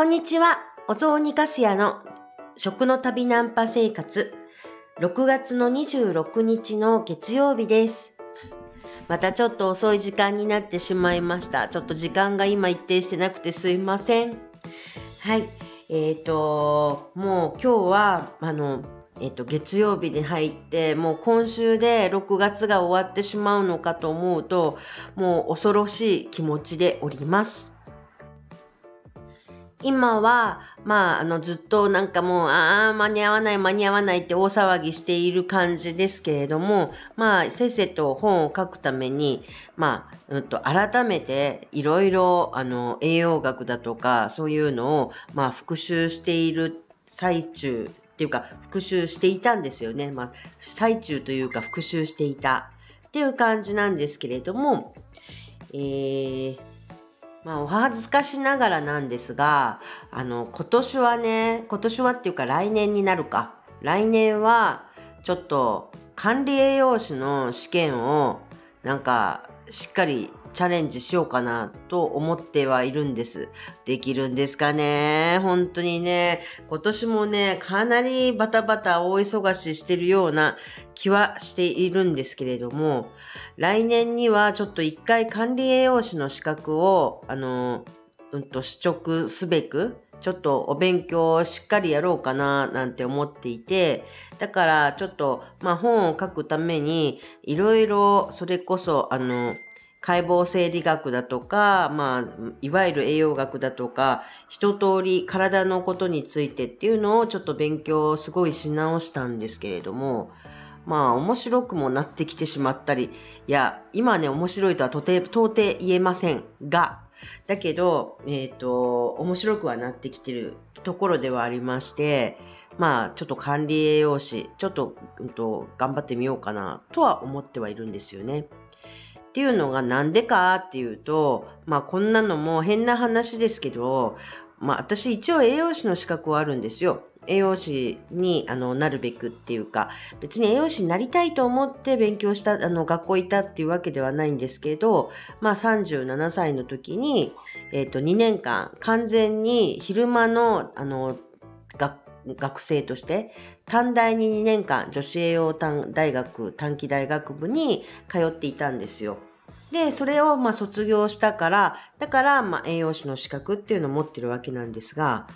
こんにちは。お雑煮かすやの食の旅ナンパ生活。6月の26日の月曜日です。またちょっと遅い時間になってしまいました。ちょっと時間が今一定してなくてすいません。はい。えっ、と、もう今日は、あの、えっ、と、月曜日に入って、もう今週で6月が終わってしまうのかと思うと、もう恐ろしい気持ちでおります。今は、まあ、あの、ずっとなんかもう、ああ、間に合わない、間に合わないって大騒ぎしている感じですけれども、まあ、せっせと本を書くために、まあ、うんと、改めて、いろいろ、あの、栄養学だとか、そういうのを、まあ、復習している最中っていうか、復習していたんですよね。まあ、最中というか、復習していたっていう感じなんですけれども、えー、まあ、お恥ずかしながらなんですが、あの、今年はね、今年はっていうか来年になるか。来年は、ちょっと、管理栄養士の試験を、なんか、しっかりチャレンジしようかなと思ってはいるんです。できるんですかね？本当にね、今年もね、かなりバタバタ大忙ししてるような気はしているんですけれども、来年にはちょっと一回管理栄養士の資格を、あの、うんと取得すべく、ちょっとお勉強をしっかりやろうかななんて思っていて、だからちょっと、まあ本を書くために、いろいろそれこそ、あの、解剖生理学だとか、まあ、いわゆる栄養学だとか、一通り体のことについてっていうのをちょっと勉強をすごいし直したんですけれども、まあ面白くもなってきてしまったり、いや、今ね、面白いとはとて到底言えませんが、だけど、えっ、と、面白くはなってきてるところではありまして、まあちょっと管理栄養士、ちょっと、うんと、頑張ってみようかなとは思ってはいるんですよね。っていうのがなんでかっていうと、まあこんなのも変な話ですけど、まあ私一応栄養士の資格はあるんですよ。栄養士にあのなるべくっていうか、別に栄養士になりたいと思って勉強した、あの学校行ったっていうわけではないんですけど、まあ37歳の時に、えっ、と2年間完全に昼間のあの学生として短大に2年間女子栄養大学短期大学部に通っていたんですよ。で、それをまあ卒業したから、だからまあ栄養士の資格っていうのを持ってるわけなんですが、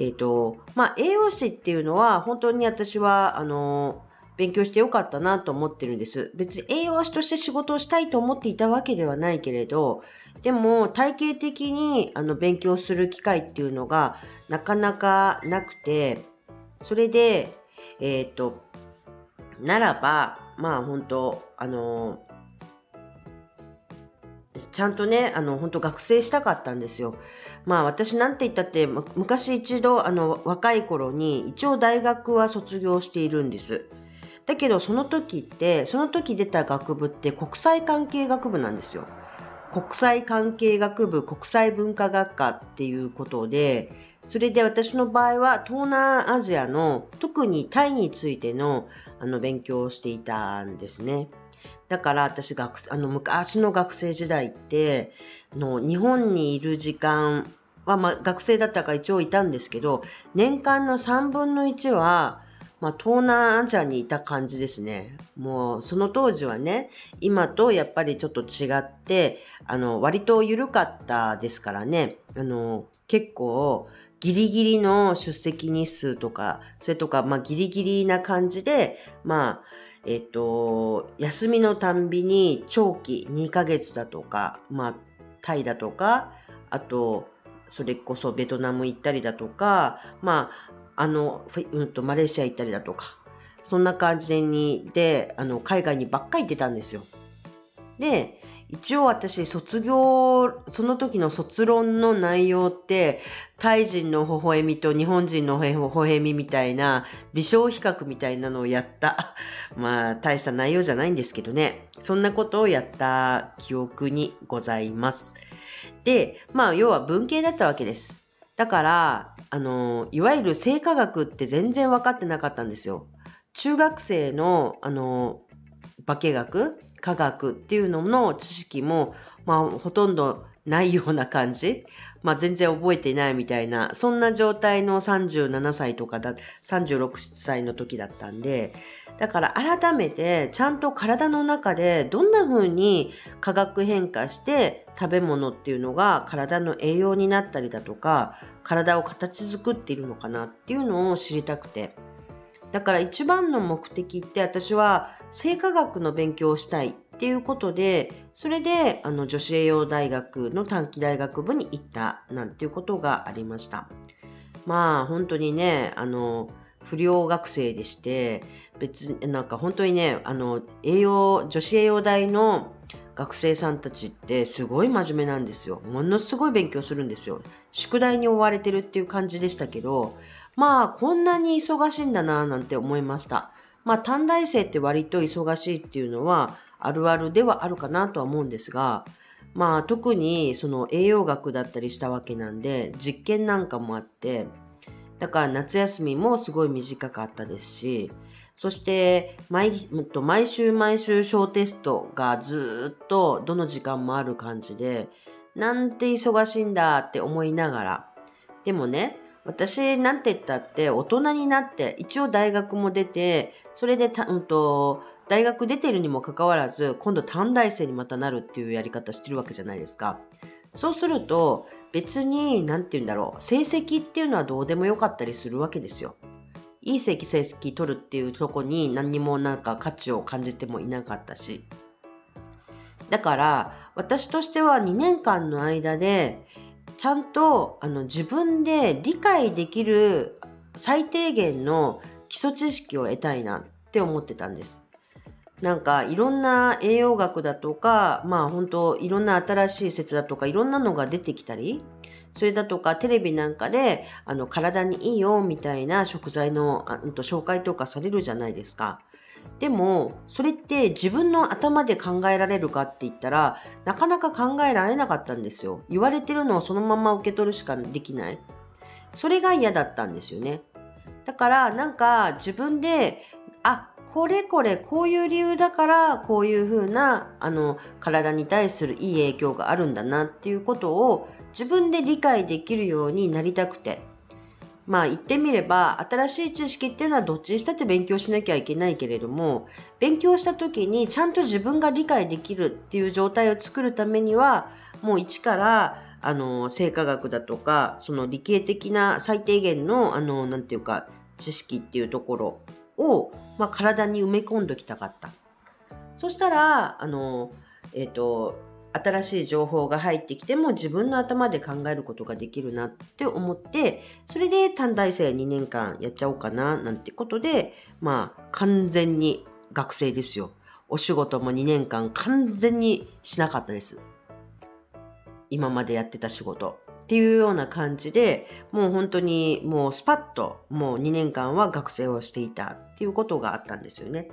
えっ、と、まあ栄養士っていうのは本当に私は、あの、勉強してよかったなと思ってるんです。別に栄養士として仕事をしたいと思っていたわけではないけれど、でも体系的にあの勉強する機会っていうのがなかなかなくて、それで、えっ、と、ならば、まあ本当、あの、ちゃんとね、あの、本当学生したかったんですよ。まあ私なんて言ったって、昔一度、あの、若い頃に一応大学は卒業しているんです。だけどその時って、その時出た学部って国際関係学部なんですよ。国際関係学部国際文化学科っていうことで、それで私の場合は東南アジアの特にタイについてのあの勉強をしていたんですね。だから私学あの昔の学生時代っての日本にいる時間は、まあ、学生だったから一応いたんですけど年間の3分の1は、まあ、東南アジアにいた感じですね。もうその当時はね今とやっぱりちょっと違ってあの割と緩かったですからねあの結構ギリギリの出席日数とかそれとか、まあ、ギリギリな感じでまあえっと、休みのたんびに長期2ヶ月だとか、まあ、タイだとか、あと、それこそベトナム行ったりだとか、まあ、あの、うんと、マレーシア行ったりだとか、そんな感じに、で、あの、海外にばっかり行ってたんですよ。で、一応私、卒業、その時の卒論の内容って、タイ人の微笑みと日本人の微笑みみたいな、微小比較みたいなのをやった。まあ、大した内容じゃないんですけどね。そんなことをやった記憶にございます。で、まあ、要は文系だったわけです。だから、あの、いわゆる生化学って全然分かってなかったんですよ。中学生の、あの、化学科学っていうのの知識も、まあ、ほとんどないような感じ。まあ全然覚えていないみたいな、そんな状態の37歳とかだ、36歳の時だったんで、だから改めてちゃんと体の中でどんな風に化学変化して食べ物っていうのが体の栄養になったりだとか、体を形作っているのかなっていうのを知りたくて。だから一番の目的って私は生化学の勉強をしたいっていうことで、それであの女子栄養大学の短期大学部に行ったなんていうことがありました。まあ本当にね、あの、不良学生でして、別になんか本当にね、あの、栄養、女子栄養大の学生さんたちってすごい真面目なんですよ。ものすごい勉強するんですよ。宿題に追われてるっていう感じでしたけど、まあこんなに忙しいんだななんて思いました。まあ短大生って割と忙しいっていうのはあるあるではあるかなとは思うんですが、まあ特にその栄養学だったりしたわけなんで、実験なんかもあって、だから夏休みもすごい短かったですし、そして毎毎週毎週小テストがずっとどの時間もある感じで、なんて忙しいんだって思いながら、でもね、私なんて言ったって大人になって一応大学も出てそれでた、うんと、大学出てるにもかかわらず、今度短大生にまたなるっていうやり方してるわけじゃないですか。そうすると、別に、なんて言うんだろう、成績っていうのはどうでもよかったりするわけですよ。いい成績取るっていうとこに何にもなんか価値を感じてもいなかったし。だから、私としては2年間の間で、ちゃんとあの自分で理解できる最低限の基礎知識を得たいなって思ってたんです。なんかいろんな栄養学だとか、まあ本当いろんな新しい説だとかいろんなのが出てきたり、それだとかテレビなんかであの体にいいよみたいな食材のあと紹介とかされるじゃないですか。でもそれって自分の頭で考えられるかって言ったらなかなか考えられなかったんですよ。言われてるのをそのまま受け取るしかできない。それが嫌だったんですよね。だからなんか自分であこれこれこういう理由だからこういうふうなあの体に対するいい影響があるんだなっていうことを自分で理解できるようになりたくてまあ言ってみれば新しい知識っていうのはどっちにしたって勉強しなきゃいけないけれども勉強した時にちゃんと自分が理解できるっていう状態を作るためにはもう一からあの生化学だとかその理系的な最低限のあのなんていうか知識っていうところをまあ、体に埋め込んどきたかった。そしたら、あの、えっ、ー、と、新しい情報が入ってきても自分の頭で考えることができるなって思って、それで短大生2年間やっちゃおうかななんてことで、まあ完全に学生ですよ。お仕事も2年間完全にしなかったです。今までやってた仕事。っていうような感じで、もう本当にもうスパッともう2年間は学生をしていたっていうことがあったんですよね。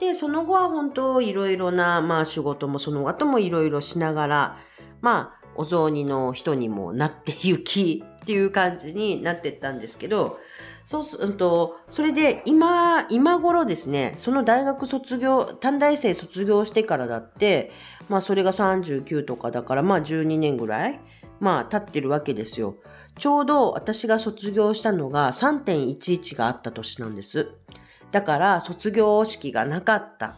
で、その後は本当いろいろな、まあ仕事もその後もいろいろしながら、まあお雑煮の人にもなってゆきっていう感じになってったんですけど、そうすると、それで今、今頃ですね、その大学卒業、短大生卒業してからだって、まあそれが39とかだから、まあ12年ぐらいまあ経ってるわけですよ。ちょうど私が卒業したのが3.11があった年なんです。だから卒業式がなかった。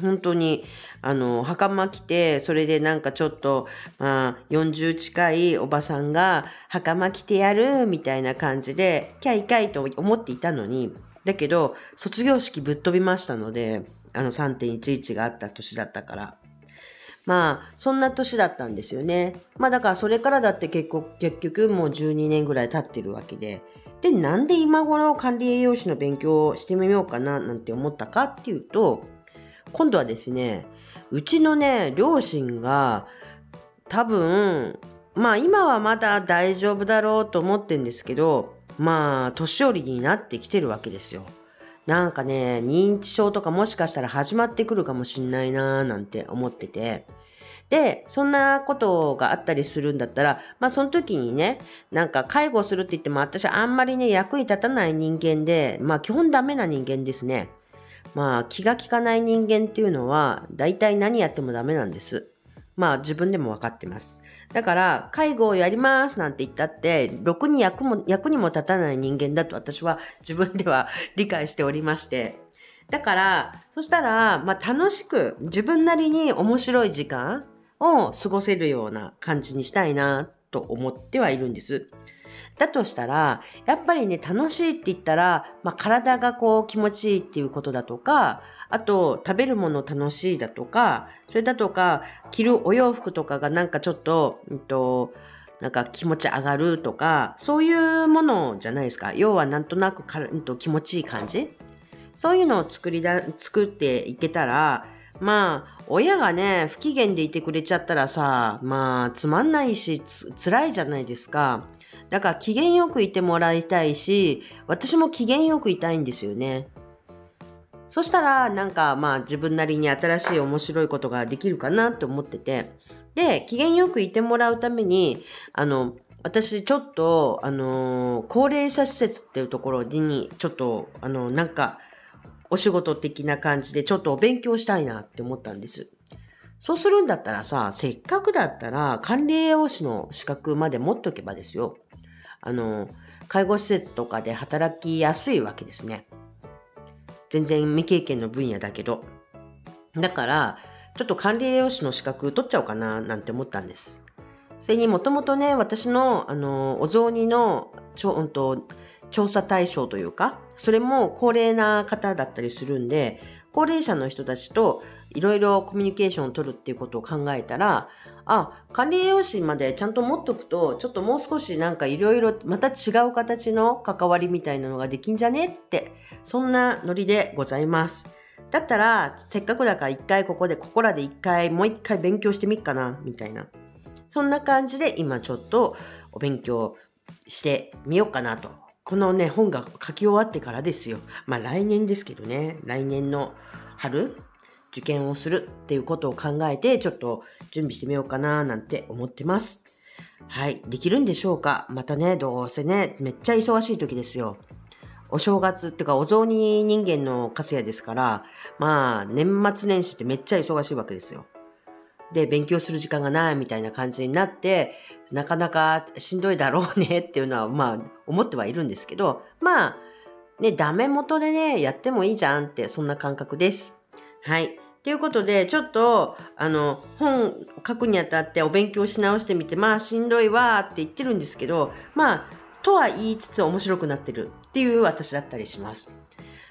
本当に、あの、袴着て、それでなんかちょっと、まあ、40近いおばさんが、袴着てやる、みたいな感じで、キャイキャイと思っていたのに、だけど、卒業式ぶっ飛びましたので、あの3.11があった年だったから。まあ、そんな年だったんですよね。まあだからそれからだって結構、結局もう12年ぐらい経ってるわけで。で、なんで今頃管理栄養士の勉強をしてみようかななんて思ったかっていうと、今度はですね、うちのね、両親が多分、まあ今はまだ大丈夫だろうと思ってんですけど、まあ年寄りになってきてるわけですよ。なんかね、認知症とかもしかしたら始まってくるかもしんないなーなんて思ってて。で、そんなことがあったりするんだったら、まあその時にね、なんか介護するって言っても私あんまりね、役に立たない人間で、まあ基本ダメな人間ですね。まあ気が利かない人間っていうのは、大体何やってもダメなんです。まあ自分でも分かってます。だから、介護をやりますなんて言ったって、ろくに役も、役にも立たない人間だと私は自分では 理解しておりまして。だから、そしたら、まあ楽しく自分なりに面白い時間を過ごせるような感じにしたいなと思ってはいるんです。だとしたら、やっぱりね、楽しいって言ったら、まあ、体がこう気持ちいいっていうことだとか、あと、食べるもの楽しいだとか、それだとか、着るお洋服とかがなんかちょっと、うんと、なんか気持ち上がるとか、そういうものじゃないですか。要はなんとなくか、うんと、気持ちいい感じそういうのを作りだ、作っていけたら、まあ、親がね、不機嫌でいてくれちゃったらさ、まあ、つまんないし、つ、辛いじゃないですか。だから機嫌よくいてもらいたいし、私も機嫌よくいたいんですよね。そしたら、なんかまあ自分なりに新しい面白いことができるかなと思ってて。で、機嫌よくいてもらうために、あの、私ちょっと、あの高齢者施設っていうところに、ちょっと、あの、なんか、お仕事的な感じでちょっとお勉強したいなって思ったんです。そうするんだったらさ、せっかくだったら管理栄養士の資格まで持っとけばですよ。あの、介護施設とかで働きやすいわけですね。全然未経験の分野だけど。だから、ちょっと管理栄養士の資格取っちゃおうかななんて思ったんです。それにもともとね、私の、あの、お雑煮の、ちょ、うんと、調査対象というか、それも高齢な方だったりするんで、高齢者の人たちといろいろコミュニケーションを取るっていうことを考えたら、あ、管理栄養士までちゃんと持っとくと、ちょっともう少しなんかいろいろまた違う形の関わりみたいなのができんじゃねって、そんなノリでございます。だったら、せっかくだから一回ここで、ここらで一回、もう一回勉強してみっかな、みたいな。そんな感じで今ちょっとお勉強してみようかなと。このね、本が書き終わってからですよ。まあ来年ですけどね、来年の春受験をするっていうことを考えて、ちょっと準備してみようかななんて思ってます。はい。できるんでしょうか？またね、どうせね、めっちゃ忙しい時ですよ。お正月っていうか、お雑煮人間のカスヤですから、まあ、年末年始ってめっちゃ忙しいわけですよ。で、勉強する時間がないみたいな感じになって、なかなかしんどいだろうねっていうのは、まあ、思ってはいるんですけど、まあ、ね、ダメ元でね、やってもいいじゃんって、そんな感覚です。はい。ということで、ちょっと、あの、本書くにあたってお勉強し直してみて、まあ、しんどいわって言ってるんですけど、まあ、とは言いつつ面白くなってるっていう私だったりします。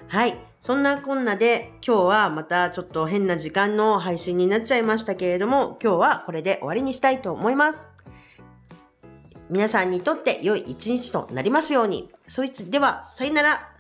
はい。そんなこんなで今日はまたちょっと変な時間の配信になっちゃいましたけれども、今日はこれで終わりにしたいと思います。皆さんにとって良い一日となりますように。そいつでは、さよなら。